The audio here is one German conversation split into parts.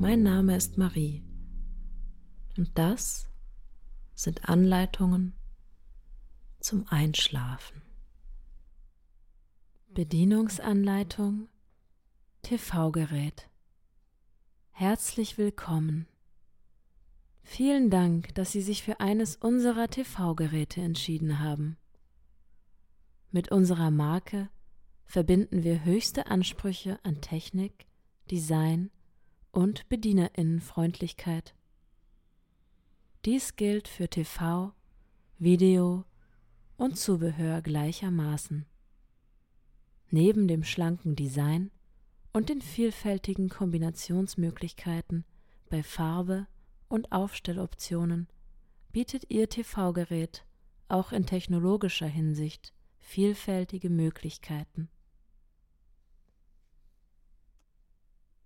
Mein Name ist Marie und das sind Anleitungen zum Einschlafen. Bedienungsanleitung TV-Gerät. Herzlich willkommen. Vielen Dank, dass Sie sich für eines unserer TV-Geräte entschieden haben. Mit unserer Marke verbinden wir höchste Ansprüche an Technik, Design und Bedienerinnenfreundlichkeit. Dies gilt für TV, Video und Zubehör gleichermaßen. Neben dem schlanken Design und den vielfältigen Kombinationsmöglichkeiten bei Farbe und Aufstelloptionen bietet Ihr TV-Gerät auch in technologischer Hinsicht vielfältige Möglichkeiten.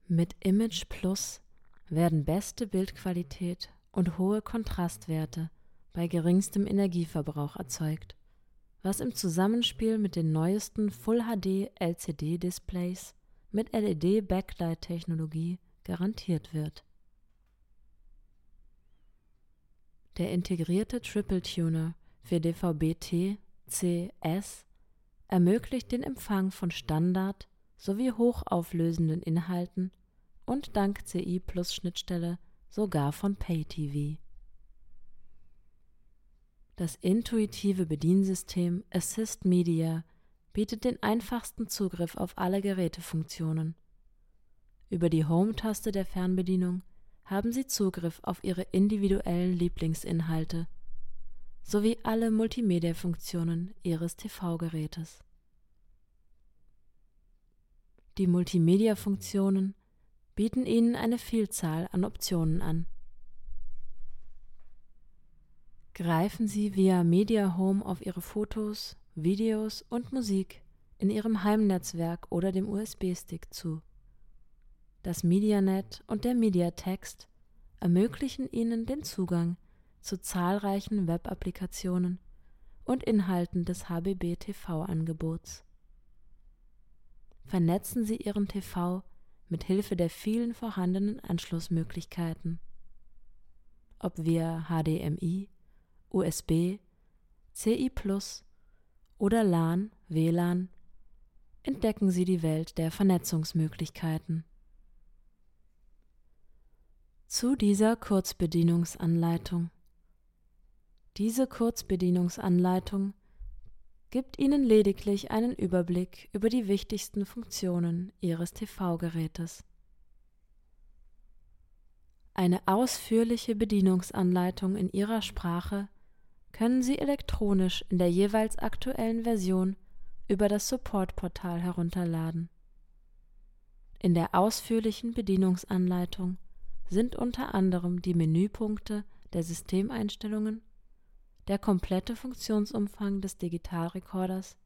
Mit Image Plus werden beste Bildqualität und hohe Kontrastwerte bei geringstem Energieverbrauch erzeugt, was im Zusammenspiel mit den neuesten Full HD LCD Displays mit LED Backlight Technologie garantiert wird. Der integrierte Triple Tuner für DVB-T, C, S ermöglicht den Empfang von Standard- sowie hochauflösenden Inhalten und dank CI Plus Schnittstelle sogar von Pay-TV. Das intuitive Bediensystem Assist Media bietet den einfachsten Zugriff auf alle Gerätefunktionen. Über die Home-Taste der Fernbedienung haben Sie Zugriff auf Ihre individuellen Lieblingsinhalte sowie alle Multimedia-Funktionen Ihres TV-Gerätes. Die Multimedia-Funktionen bieten Ihnen eine Vielzahl an Optionen an. Greifen Sie via Media Home auf Ihre Fotos, Videos und Musik in Ihrem Heimnetzwerk oder dem USB-Stick zu. Das MediaNet und der MediaText ermöglichen Ihnen den Zugang zu zahlreichen Web-Applikationen und Inhalten des HBB-TV-Angebots. Vernetzen Sie Ihren TV mit Hilfe der vielen vorhandenen Anschlussmöglichkeiten. Ob via HDMI, USB, CI oder LAN, WLAN, entdecken Sie die Welt der Vernetzungsmöglichkeiten. Zu dieser Kurzbedienungsanleitung. Diese Kurzbedienungsanleitung gibt Ihnen lediglich einen Überblick über die wichtigsten Funktionen Ihres TV-Gerätes. Eine ausführliche Bedienungsanleitung in Ihrer Sprache können Sie elektronisch in der jeweils aktuellen Version über das Support-Portal herunterladen. In der ausführlichen Bedienungsanleitung sind unter anderem die Menüpunkte der Systemeinstellungen, der komplette Funktionsumfang des Digitalrekorders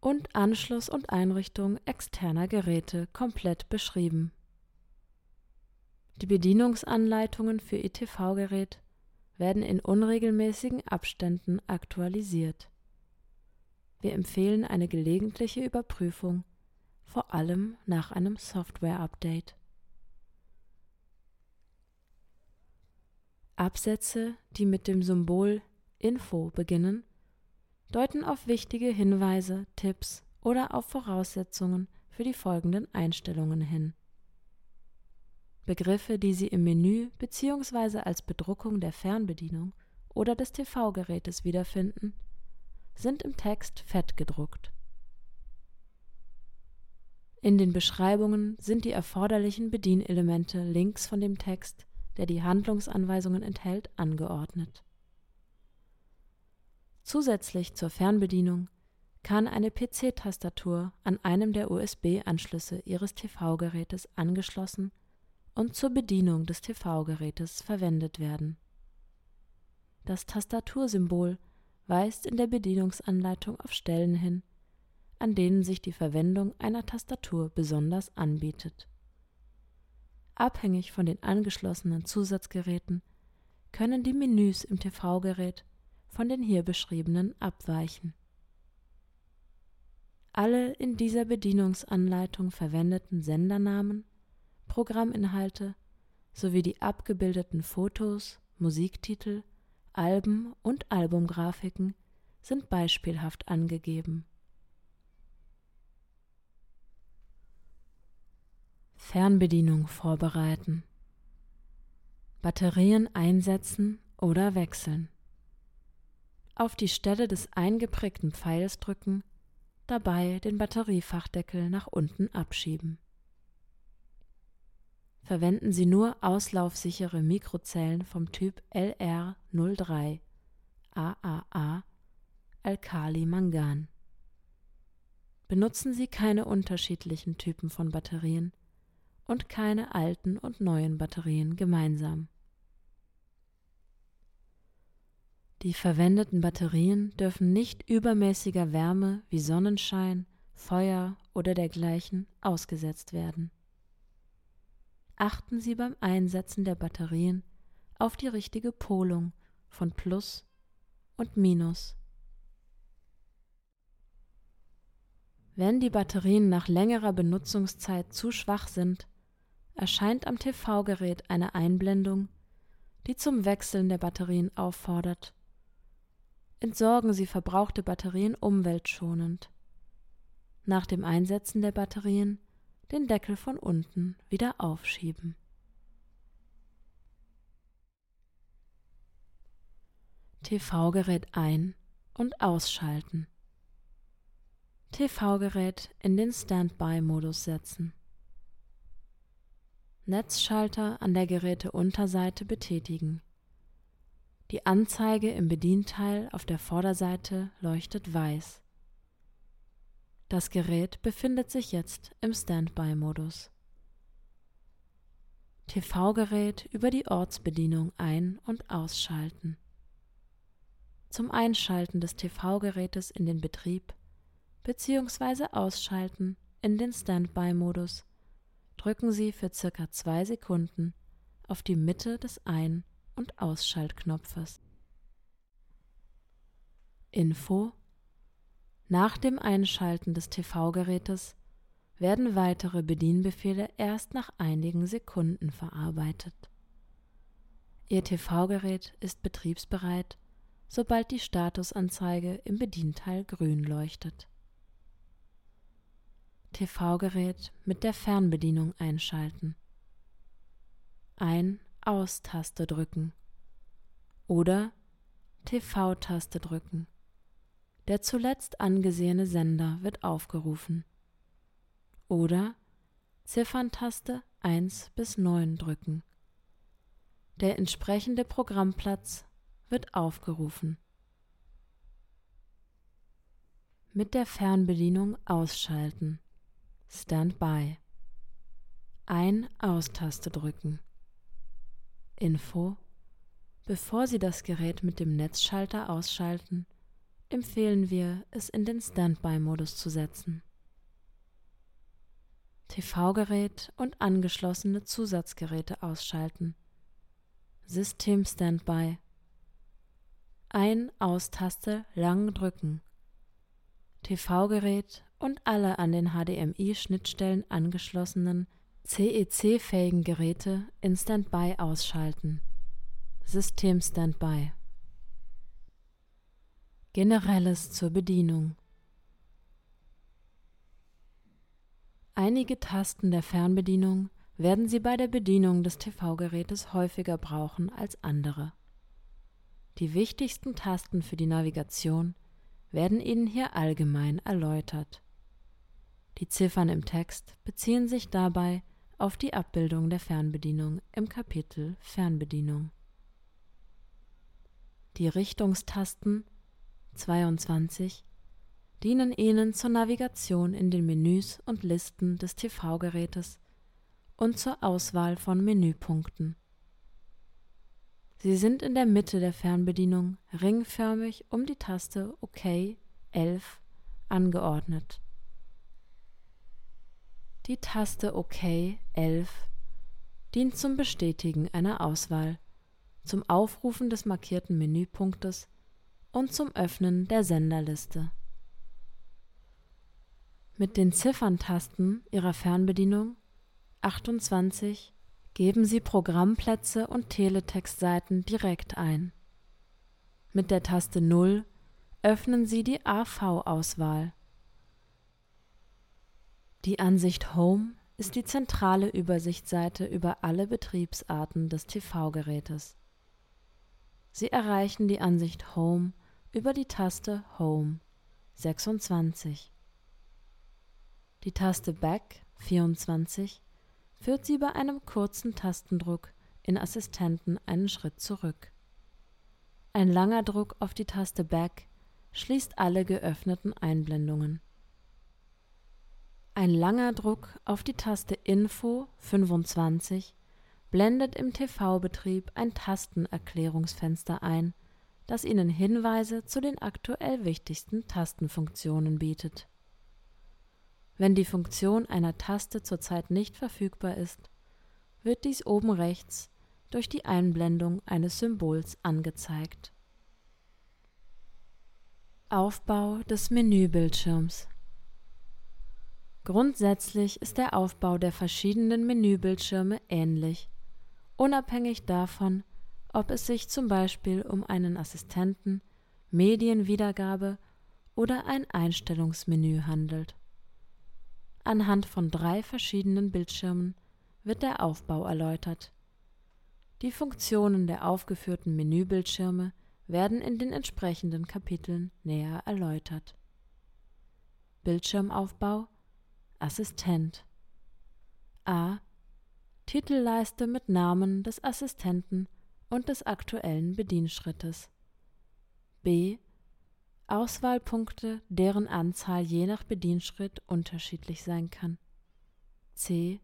und Anschluss und Einrichtung externer Geräte komplett beschrieben. Die Bedienungsanleitungen für Ihr TV-Gerät werden in unregelmäßigen Abständen aktualisiert. Wir empfehlen eine gelegentliche Überprüfung, vor allem nach einem Software-Update. Absätze, die mit dem Symbol Info beginnen, deuten auf wichtige Hinweise, Tipps oder auf Voraussetzungen für die folgenden Einstellungen hin. Begriffe, die Sie im Menü bzw. als Bedruckung der Fernbedienung oder des TV-Gerätes wiederfinden, sind im Text fett gedruckt. In den Beschreibungen sind die erforderlichen Bedienelemente links von dem Text der die Handlungsanweisungen enthält, angeordnet. Zusätzlich zur Fernbedienung kann eine PC-Tastatur an einem der USB-Anschlüsse Ihres TV-Gerätes angeschlossen und zur Bedienung des TV-Gerätes verwendet werden. Das Tastatursymbol weist in der Bedienungsanleitung auf Stellen hin, an denen sich die Verwendung einer Tastatur besonders anbietet. Abhängig von den angeschlossenen Zusatzgeräten können die Menüs im TV-Gerät von den hier beschriebenen abweichen. Alle in dieser Bedienungsanleitung verwendeten Sendernamen, Programminhalte sowie die abgebildeten Fotos, Musiktitel, Alben und Albumgrafiken sind beispielhaft angegeben. Fernbedienung vorbereiten. Batterien einsetzen oder wechseln. Auf die Stelle des eingeprägten Pfeils drücken, dabei den Batteriefachdeckel nach unten abschieben. Verwenden Sie nur auslaufsichere Mikrozellen vom Typ LR03 AAA Alkali-Mangan. Benutzen Sie keine unterschiedlichen Typen von Batterien und keine alten und neuen Batterien gemeinsam. Die verwendeten Batterien dürfen nicht übermäßiger Wärme wie Sonnenschein, Feuer oder dergleichen ausgesetzt werden. Achten Sie beim Einsetzen der Batterien auf die richtige Polung von Plus und Minus. Wenn die Batterien nach längerer Benutzungszeit zu schwach sind, erscheint am TV-Gerät eine Einblendung, die zum Wechseln der Batterien auffordert. Entsorgen Sie verbrauchte Batterien umweltschonend. Nach dem Einsetzen der Batterien den Deckel von unten wieder aufschieben. TV-Gerät ein- und ausschalten. TV-Gerät in den Standby-Modus setzen. Netzschalter an der Geräteunterseite betätigen. Die Anzeige im Bedienteil auf der Vorderseite leuchtet weiß. Das Gerät befindet sich jetzt im Standby-Modus. TV-Gerät über die Ortsbedienung ein- und ausschalten. Zum Einschalten des TV-Gerätes in den Betrieb bzw. Ausschalten in den Standby-Modus drücken Sie für circa zwei Sekunden auf die Mitte des Ein- und Ausschaltknopfes. Info Nach dem Einschalten des TV-Gerätes werden weitere Bedienbefehle erst nach einigen Sekunden verarbeitet. Ihr TV-Gerät ist betriebsbereit, sobald die Statusanzeige im Bedienteil grün leuchtet. TV-Gerät mit der Fernbedienung einschalten. Ein-Aus-Taste drücken. Oder TV-Taste drücken. Der zuletzt angesehene Sender wird aufgerufen. Oder Zifferntaste 1 bis 9 drücken. Der entsprechende Programmplatz wird aufgerufen. Mit der Fernbedienung ausschalten. Standby. Ein-Aus-Taste drücken. Info. Bevor Sie das Gerät mit dem Netzschalter ausschalten, empfehlen wir, es in den Standby-Modus zu setzen. TV-Gerät und angeschlossene Zusatzgeräte ausschalten. System Standby. Ein-Aus-Taste lang drücken. TV-Gerät und alle an den HDMI-Schnittstellen angeschlossenen CEC-fähigen Geräte in Standby ausschalten. System Standby. Generelles zur Bedienung. Einige Tasten der Fernbedienung werden Sie bei der Bedienung des TV-Gerätes häufiger brauchen als andere. Die wichtigsten Tasten für die Navigation werden Ihnen hier allgemein erläutert. Die Ziffern im Text beziehen sich dabei auf die Abbildung der Fernbedienung im Kapitel Fernbedienung. Die Richtungstasten 22 dienen Ihnen zur Navigation in den Menüs und Listen des TV-Gerätes und zur Auswahl von Menüpunkten. Sie sind in der Mitte der Fernbedienung ringförmig um die Taste OK 11 angeordnet. Die Taste OK 11 dient zum Bestätigen einer Auswahl, zum Aufrufen des markierten Menüpunktes und zum Öffnen der Senderliste. Mit den Zifferntasten Ihrer Fernbedienung 28 geben Sie Programmplätze und Teletextseiten direkt ein. Mit der Taste 0 öffnen Sie die AV-Auswahl. Die Ansicht Home ist die zentrale Übersichtsseite über alle Betriebsarten des TV-Gerätes. Sie erreichen die Ansicht Home über die Taste Home 26. Die Taste Back 24 führt Sie bei einem kurzen Tastendruck in Assistenten einen Schritt zurück. Ein langer Druck auf die Taste Back schließt alle geöffneten Einblendungen. Ein langer Druck auf die Taste Info 25 blendet im TV-Betrieb ein Tastenerklärungsfenster ein, das Ihnen Hinweise zu den aktuell wichtigsten Tastenfunktionen bietet. Wenn die Funktion einer Taste zurzeit nicht verfügbar ist, wird dies oben rechts durch die Einblendung eines Symbols angezeigt. Aufbau des Menübildschirms Grundsätzlich ist der Aufbau der verschiedenen Menübildschirme ähnlich, unabhängig davon, ob es sich zum Beispiel um einen Assistenten, Medienwiedergabe oder ein Einstellungsmenü handelt. Anhand von drei verschiedenen Bildschirmen wird der Aufbau erläutert. Die Funktionen der aufgeführten Menübildschirme werden in den entsprechenden Kapiteln näher erläutert. Bildschirmaufbau Assistent. A. Titelleiste mit Namen des Assistenten und des aktuellen Bedienschrittes. B. Auswahlpunkte, deren Anzahl je nach Bedienschritt unterschiedlich sein kann. C.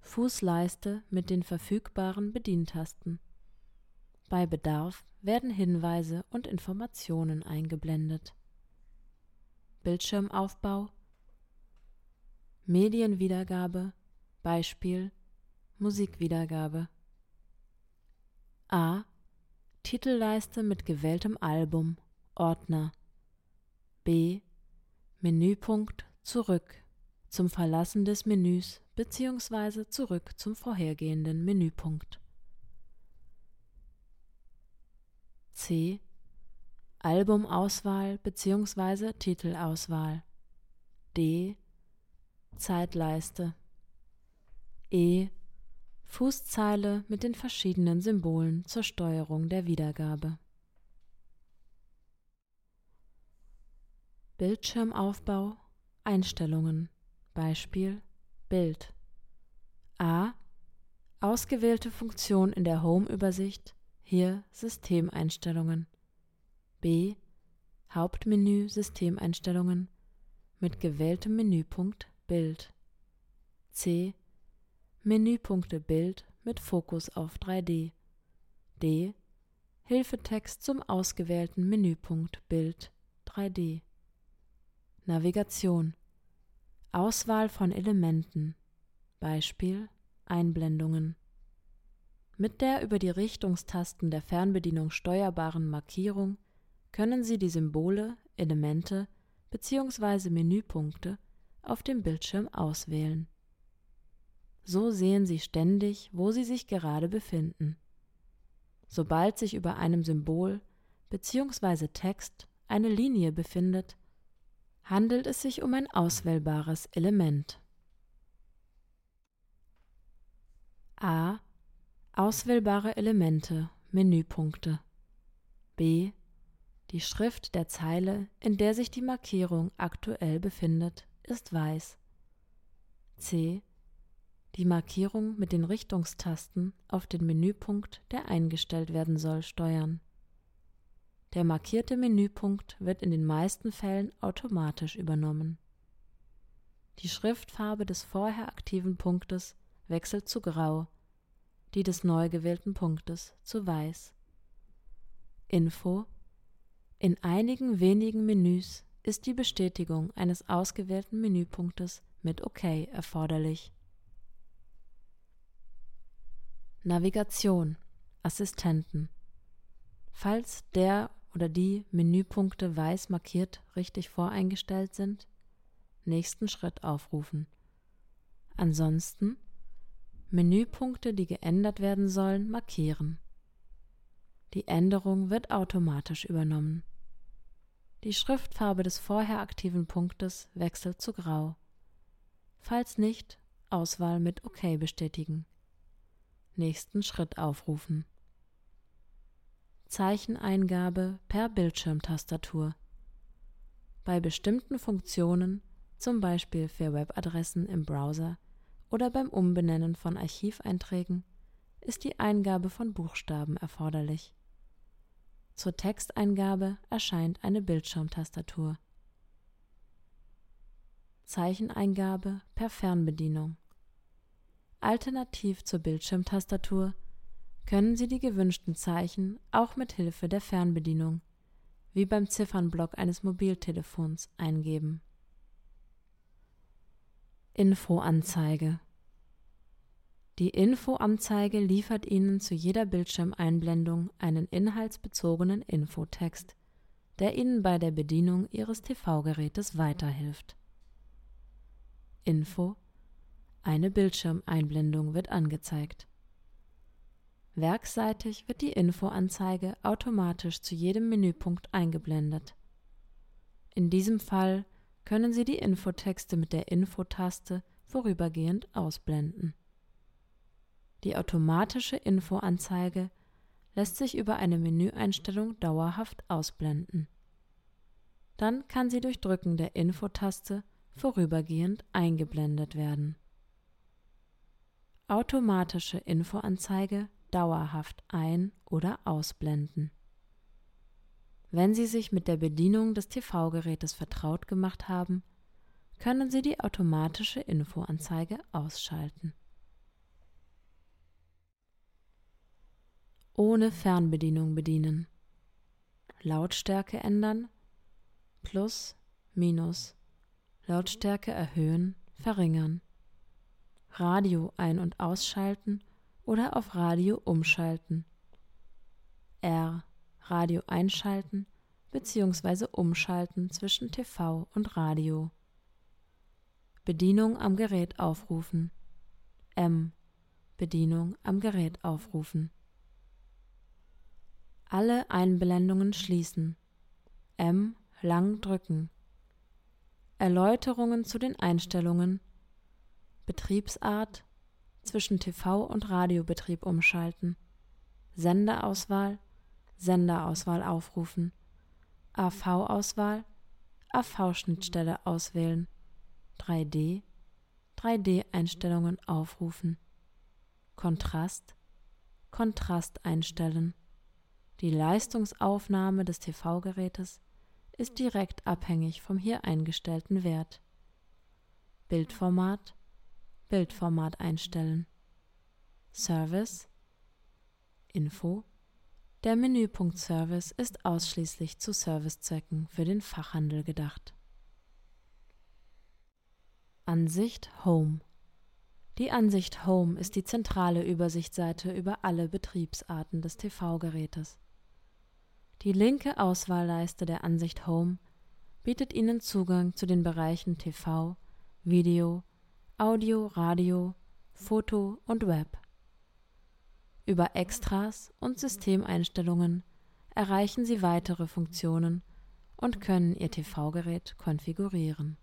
Fußleiste mit den verfügbaren Bedientasten. Bei Bedarf werden Hinweise und Informationen eingeblendet. Bildschirmaufbau Medienwiedergabe Beispiel Musikwiedergabe A. Titelleiste mit gewähltem Album Ordner B. Menüpunkt Zurück zum Verlassen des Menüs bzw. zurück zum vorhergehenden Menüpunkt C. Albumauswahl bzw. Titelauswahl D. Zeitleiste. E. Fußzeile mit den verschiedenen Symbolen zur Steuerung der Wiedergabe. Bildschirmaufbau Einstellungen Beispiel Bild A. Ausgewählte Funktion in der Home-Übersicht, hier Systemeinstellungen. B. Hauptmenü Systemeinstellungen mit gewähltem Menüpunkt Bild. C. Menüpunkte Bild mit Fokus auf 3D. D. Hilfetext zum ausgewählten Menüpunkt Bild 3D. Navigation. Auswahl von Elementen. Beispiel Einblendungen. Mit der über die Richtungstasten der Fernbedienung steuerbaren Markierung können Sie die Symbole, Elemente bzw. Menüpunkte auf dem Bildschirm auswählen. So sehen Sie ständig, wo Sie sich gerade befinden. Sobald sich über einem Symbol bzw. Text eine Linie befindet, handelt es sich um ein auswählbares Element. A. Auswählbare Elemente Menüpunkte B. Die Schrift der Zeile, in der sich die Markierung aktuell befindet ist weiß. C. Die Markierung mit den Richtungstasten auf den Menüpunkt, der eingestellt werden soll, steuern. Der markierte Menüpunkt wird in den meisten Fällen automatisch übernommen. Die Schriftfarbe des vorher aktiven Punktes wechselt zu grau, die des neu gewählten Punktes zu weiß. Info In einigen wenigen Menüs ist die Bestätigung eines ausgewählten Menüpunktes mit OK erforderlich. Navigation Assistenten Falls der oder die Menüpunkte weiß markiert richtig voreingestellt sind, nächsten Schritt aufrufen. Ansonsten Menüpunkte, die geändert werden sollen, markieren. Die Änderung wird automatisch übernommen. Die Schriftfarbe des vorher aktiven Punktes wechselt zu Grau. Falls nicht, Auswahl mit OK bestätigen. Nächsten Schritt aufrufen. Zeicheneingabe per Bildschirmtastatur. Bei bestimmten Funktionen, zum Beispiel für Webadressen im Browser oder beim Umbenennen von Archiveinträgen, ist die Eingabe von Buchstaben erforderlich. Zur Texteingabe erscheint eine Bildschirmtastatur. Zeicheneingabe per Fernbedienung. Alternativ zur Bildschirmtastatur können Sie die gewünschten Zeichen auch mit Hilfe der Fernbedienung, wie beim Ziffernblock eines Mobiltelefons, eingeben. Infoanzeige Die Infoanzeige liefert Ihnen zu jeder Bildschirmeinblendung einen inhaltsbezogenen Infotext, der Ihnen bei der Bedienung Ihres TV-Gerätes weiterhilft. Info Eine Bildschirmeinblendung wird angezeigt. Werkseitig wird die Infoanzeige automatisch zu jedem Menüpunkt eingeblendet. In diesem Fall können Sie die Infotexte mit der Infotaste vorübergehend ausblenden. Die automatische Infoanzeige lässt sich über eine Menüeinstellung dauerhaft ausblenden. Dann kann sie durch Drücken der Infotaste vorübergehend eingeblendet werden. Automatische Infoanzeige dauerhaft ein- oder ausblenden. Wenn Sie sich mit der Bedienung des TV-Gerätes vertraut gemacht haben, können Sie die automatische Infoanzeige ausschalten. Ohne Fernbedienung bedienen. Lautstärke ändern. Plus, Minus. Lautstärke erhöhen, verringern. Radio ein- und ausschalten oder auf Radio umschalten. R. Radio einschalten bzw. umschalten zwischen TV und Radio. Bedienung am Gerät aufrufen. M. Bedienung am Gerät aufrufen. Alle Einblendungen schließen. M. Lang drücken. Erläuterungen zu den Einstellungen. Betriebsart zwischen TV- und Radiobetrieb umschalten, Senderauswahl, Senderauswahl aufrufen, AV-Auswahl, AV-Schnittstelle auswählen, 3D, 3D-Einstellungen aufrufen, Kontrast, Kontrast einstellen. Die Leistungsaufnahme des TV-Gerätes ist direkt abhängig vom hier eingestellten Wert. Bildformat Bildformat einstellen. Service Info Der Menüpunkt Service ist ausschließlich zu Servicezwecken für den Fachhandel gedacht. Ansicht Home Die Ansicht Home ist die zentrale Übersichtsseite über alle Betriebsarten des TV-Gerätes. Die linke Auswahlleiste der Ansicht Home bietet Ihnen Zugang zu den Bereichen TV, Video, Audio, Radio, Foto und Web. Über Extras und Systemeinstellungen erreichen Sie weitere Funktionen und können Ihr TV-Gerät konfigurieren.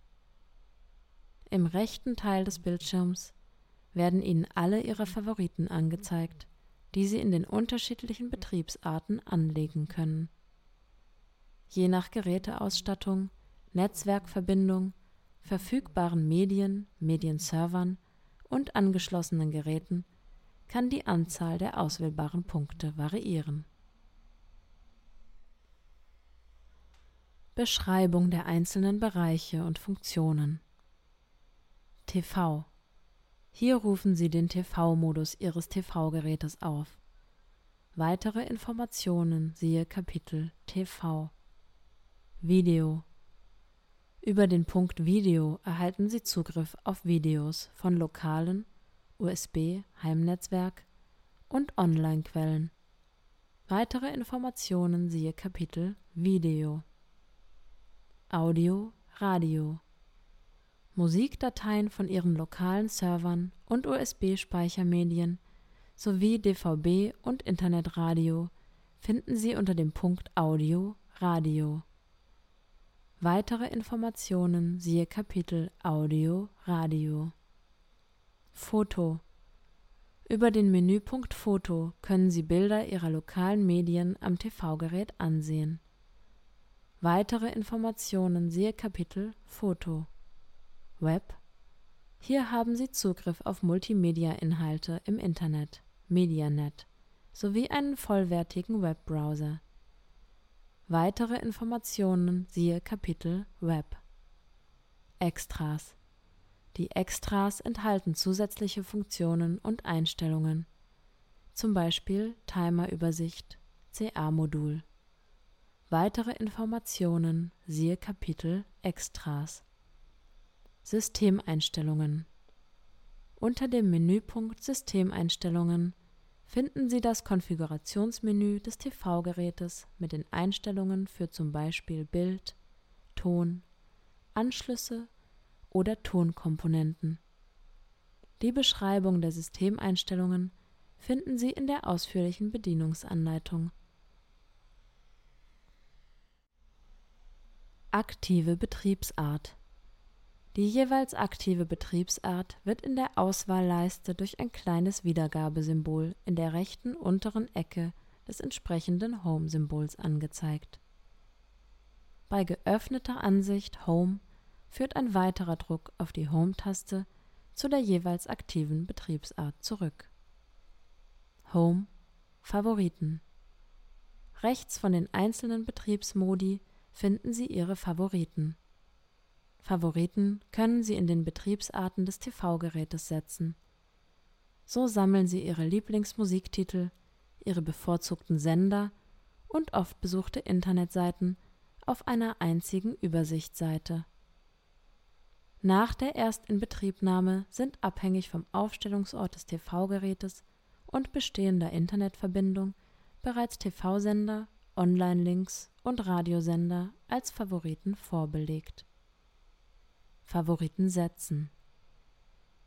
Im rechten Teil des Bildschirms werden Ihnen alle Ihre Favoriten angezeigt, die Sie in den unterschiedlichen Betriebsarten anlegen können. Je nach Geräteausstattung, Netzwerkverbindung verfügbaren Medien, Medienservern und angeschlossenen Geräten kann die Anzahl der auswählbaren Punkte variieren. Beschreibung der einzelnen Bereiche und Funktionen TV Hier rufen Sie den TV-Modus Ihres TV-Gerätes auf. Weitere Informationen siehe Kapitel TV. Video. Über den Punkt Video erhalten Sie Zugriff auf Videos von lokalen, USB, Heimnetzwerk und Online-Quellen. Weitere Informationen siehe Kapitel Video. Audio, Radio. Musikdateien von Ihren lokalen Servern und USB-Speichermedien sowie DVB und Internetradio finden Sie unter dem Punkt Audio Radio. Weitere Informationen siehe Kapitel Audio Radio. Foto Über den Menüpunkt Foto können Sie Bilder Ihrer lokalen Medien am TV-Gerät ansehen. Weitere Informationen siehe Kapitel Foto. Web Hier haben Sie Zugriff auf Multimedia-Inhalte im Internet. MediaNet sowie einen vollwertigen Webbrowser. Weitere Informationen siehe Kapitel Web. Extras Die Extras enthalten zusätzliche Funktionen und Einstellungen, zum Beispiel Timerübersicht, CA-Modul. Weitere Informationen siehe Kapitel Extras. Systemeinstellungen Unter dem Menüpunkt Systemeinstellungen finden Sie das Konfigurationsmenü des TV-Gerätes mit den Einstellungen für zum Beispiel Bild, Ton, Anschlüsse oder Tonkomponenten. Die Beschreibung der Systemeinstellungen finden Sie in der ausführlichen Bedienungsanleitung. Aktive Betriebsart die jeweils aktive Betriebsart wird in der Auswahlleiste durch ein kleines Wiedergabesymbol in der rechten unteren Ecke des entsprechenden Home-Symbols angezeigt. Bei geöffneter Ansicht Home führt ein weiterer Druck auf die Home-Taste zu der jeweils aktiven Betriebsart zurück. Home Favoriten Rechts von den einzelnen Betriebsmodi finden Sie Ihre Favoriten Favoriten können Sie in den Betriebsarten des TV-Gerätes setzen. So sammeln Sie Ihre Lieblingsmusiktitel, Ihre bevorzugten Sender und oft besuchte Internetseiten auf einer einzigen Übersichtsseite. Nach der Erstinbetriebnahme sind abhängig vom Aufstellungsort des TV-Gerätes und bestehender Internetverbindung bereits TV-Sender, Online-Links und Radiosender als Favoriten vorbelegt Favoriten setzen.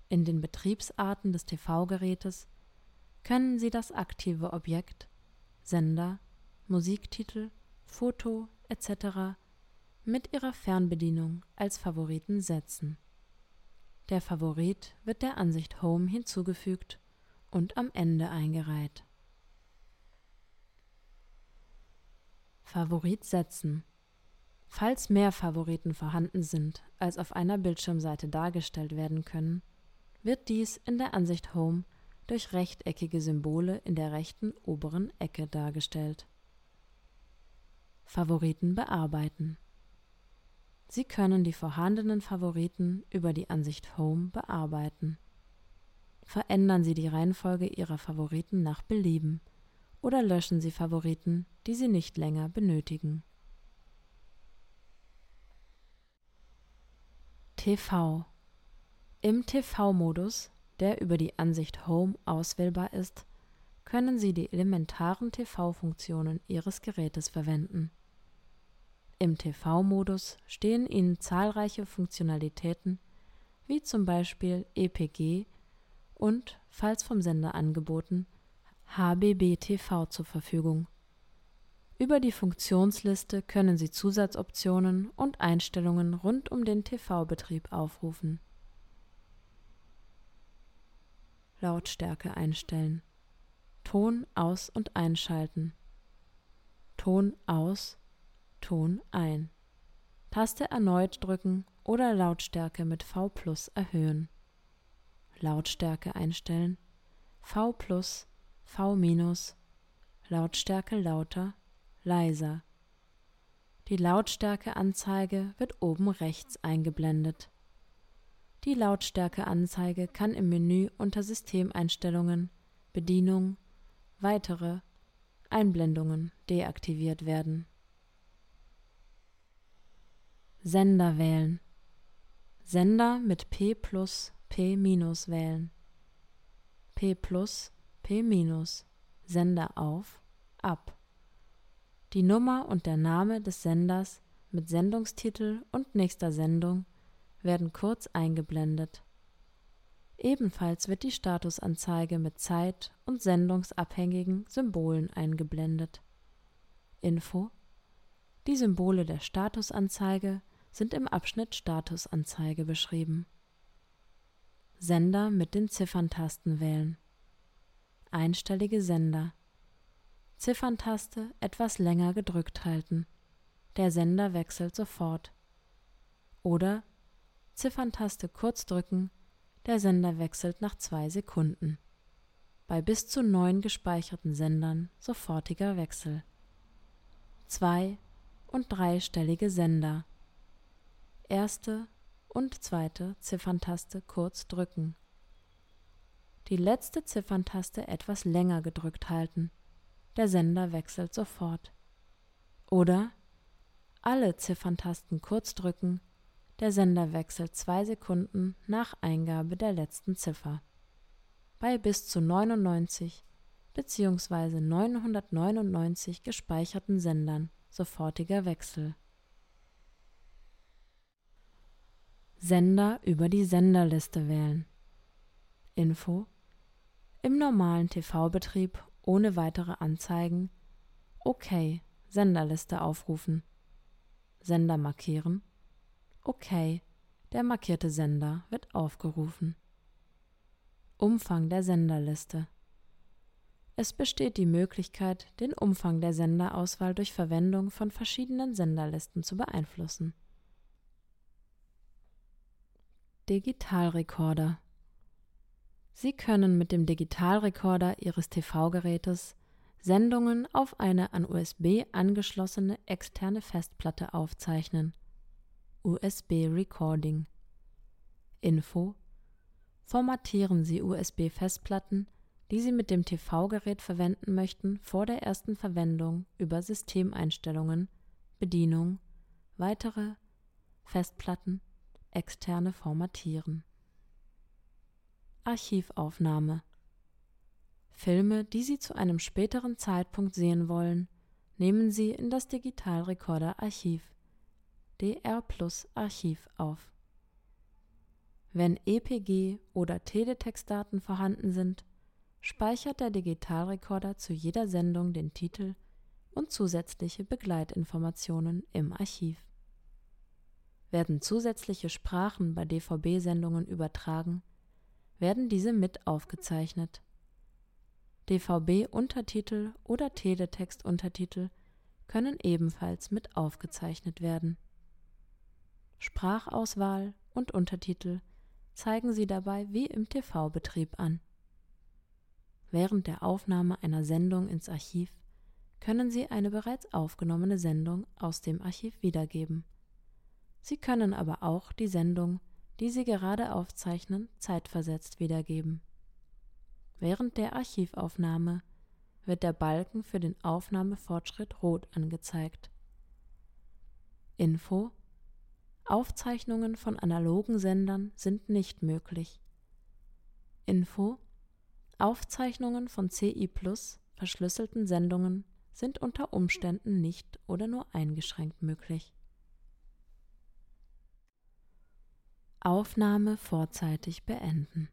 In den Betriebsarten des TV-Gerätes können Sie das aktive Objekt, Sender, Musiktitel, Foto etc. mit Ihrer Fernbedienung als Favoriten setzen. Der Favorit wird der Ansicht Home hinzugefügt und am Ende eingereiht. Favorit setzen Falls mehr Favoriten vorhanden sind, als auf einer Bildschirmseite dargestellt werden können, wird dies in der Ansicht Home durch rechteckige Symbole in der rechten oberen Ecke dargestellt. Favoriten bearbeiten. Sie können die vorhandenen Favoriten über die Ansicht Home bearbeiten. Verändern Sie die Reihenfolge Ihrer Favoriten nach Belieben oder löschen Sie Favoriten, die Sie nicht länger benötigen. TV. Im TV-Modus, der über die Ansicht Home auswählbar ist, können Sie die elementaren TV-Funktionen Ihres Gerätes verwenden. Im TV-Modus stehen Ihnen zahlreiche Funktionalitäten wie zum Beispiel EPG und, falls vom Sender angeboten, HBB-TV zur Verfügung über die Funktionsliste können Sie Zusatzoptionen und Einstellungen rund um den TV-Betrieb aufrufen. Lautstärke einstellen. Ton aus und einschalten. Ton aus, Ton ein. Taste erneut drücken oder Lautstärke mit V plus erhöhen. Lautstärke einstellen. V plus, V minus, Lautstärke lauter, leiser. Die Lautstärkeanzeige wird oben rechts eingeblendet. Die Lautstärkeanzeige kann im Menü unter Systemeinstellungen, Bedienung, Weitere, Einblendungen deaktiviert werden. Sender wählen. Sender mit P plus P minus wählen. P plus P minus Sender auf, ab. Die Nummer und der Name des Senders mit Sendungstitel und nächster Sendung werden kurz eingeblendet. Ebenfalls wird die Statusanzeige mit zeit- und sendungsabhängigen Symbolen eingeblendet. Info Die Symbole der Statusanzeige sind im Abschnitt Statusanzeige beschrieben. Sender mit den Zifferntasten wählen. Einstellige Sender. Zifferntaste etwas länger gedrückt halten. Der Sender wechselt sofort. Oder Zifferntaste kurz drücken, der Sender wechselt nach zwei Sekunden. Bei bis zu neun gespeicherten Sendern sofortiger Wechsel. Zwei- und dreistellige Sender. Erste und zweite Zifferntaste kurz drücken. Die letzte Zifferntaste etwas länger gedrückt halten. Der Sender wechselt sofort. Oder alle Zifferntasten kurz drücken, der Sender wechselt zwei Sekunden nach Eingabe der letzten Ziffer. Bei bis zu 99 bzw. 999 gespeicherten Sendern sofortiger Wechsel. Sender über die Senderliste wählen. Info Im normalen TV-Betrieb ohne weitere Anzeigen OK Senderliste aufrufen. Sender markieren Okay, der markierte Sender wird aufgerufen. Umfang der Senderliste. Es besteht die Möglichkeit, den Umfang der Senderauswahl durch Verwendung von verschiedenen Senderlisten zu beeinflussen. Digitalrekorder Sie können mit dem Digitalrekorder Ihres TV-Gerätes Sendungen auf eine an USB angeschlossene externe Festplatte aufzeichnen. USB Recording. Info. Formatieren Sie USB-Festplatten, die Sie mit dem TV-Gerät verwenden möchten, vor der ersten Verwendung über Systemeinstellungen, Bedienung, weitere Festplatten, externe Formatieren. Archivaufnahme Filme, die Sie zu einem späteren Zeitpunkt sehen wollen, nehmen Sie in das Digitalrekorder-Archiv DR Plus Archiv auf. Wenn EPG oder Teletextdaten vorhanden sind, speichert der Digitalrekorder zu jeder Sendung den Titel und zusätzliche Begleitinformationen im Archiv. Werden zusätzliche Sprachen bei DVB-Sendungen übertragen, werden diese mit aufgezeichnet. DVB-Untertitel oder Teletext-Untertitel können ebenfalls mit aufgezeichnet werden. Sprachauswahl und Untertitel zeigen sie dabei wie im TV-Betrieb an. Während der Aufnahme einer Sendung ins Archiv können Sie eine bereits aufgenommene Sendung aus dem Archiv wiedergeben. Sie können aber auch die Sendung, die Sie gerade aufzeichnen, zeitversetzt wiedergeben. Während der Archivaufnahme wird der Balken für den Aufnahmefortschritt rot angezeigt. Info Aufzeichnungen von analogen Sendern sind nicht möglich. Info Aufzeichnungen von CI Plus verschlüsselten Sendungen sind unter Umständen nicht oder nur eingeschränkt möglich. Aufnahme vorzeitig beenden.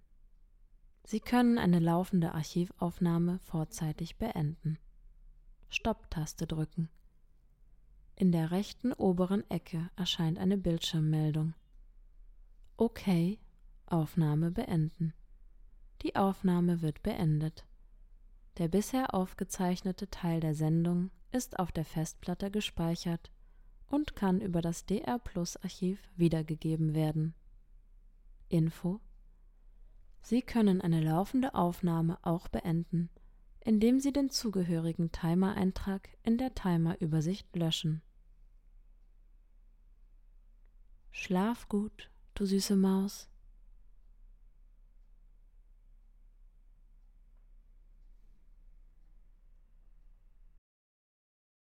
Sie können eine laufende Archivaufnahme vorzeitig beenden. Stopptaste drücken. In der rechten oberen Ecke erscheint eine Bildschirmmeldung. OK, Aufnahme beenden. Die Aufnahme wird beendet. Der bisher aufgezeichnete Teil der Sendung ist auf der Festplatte gespeichert und kann über das DR Plus Archiv wiedergegeben werden. Info Sie können eine laufende Aufnahme auch beenden, indem Sie den zugehörigen Timer-Eintrag in der Timer-Übersicht löschen. Schlaf gut, du süße Maus.